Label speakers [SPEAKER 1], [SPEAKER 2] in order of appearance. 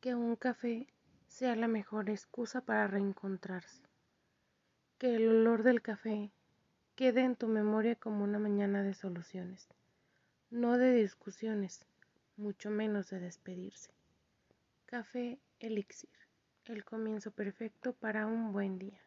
[SPEAKER 1] Que un café sea la mejor excusa para reencontrarse. Que el olor del café quede en tu memoria como una mañana de soluciones, no de discusiones, mucho menos de despedirse. Café Elixir, el comienzo perfecto para un buen día.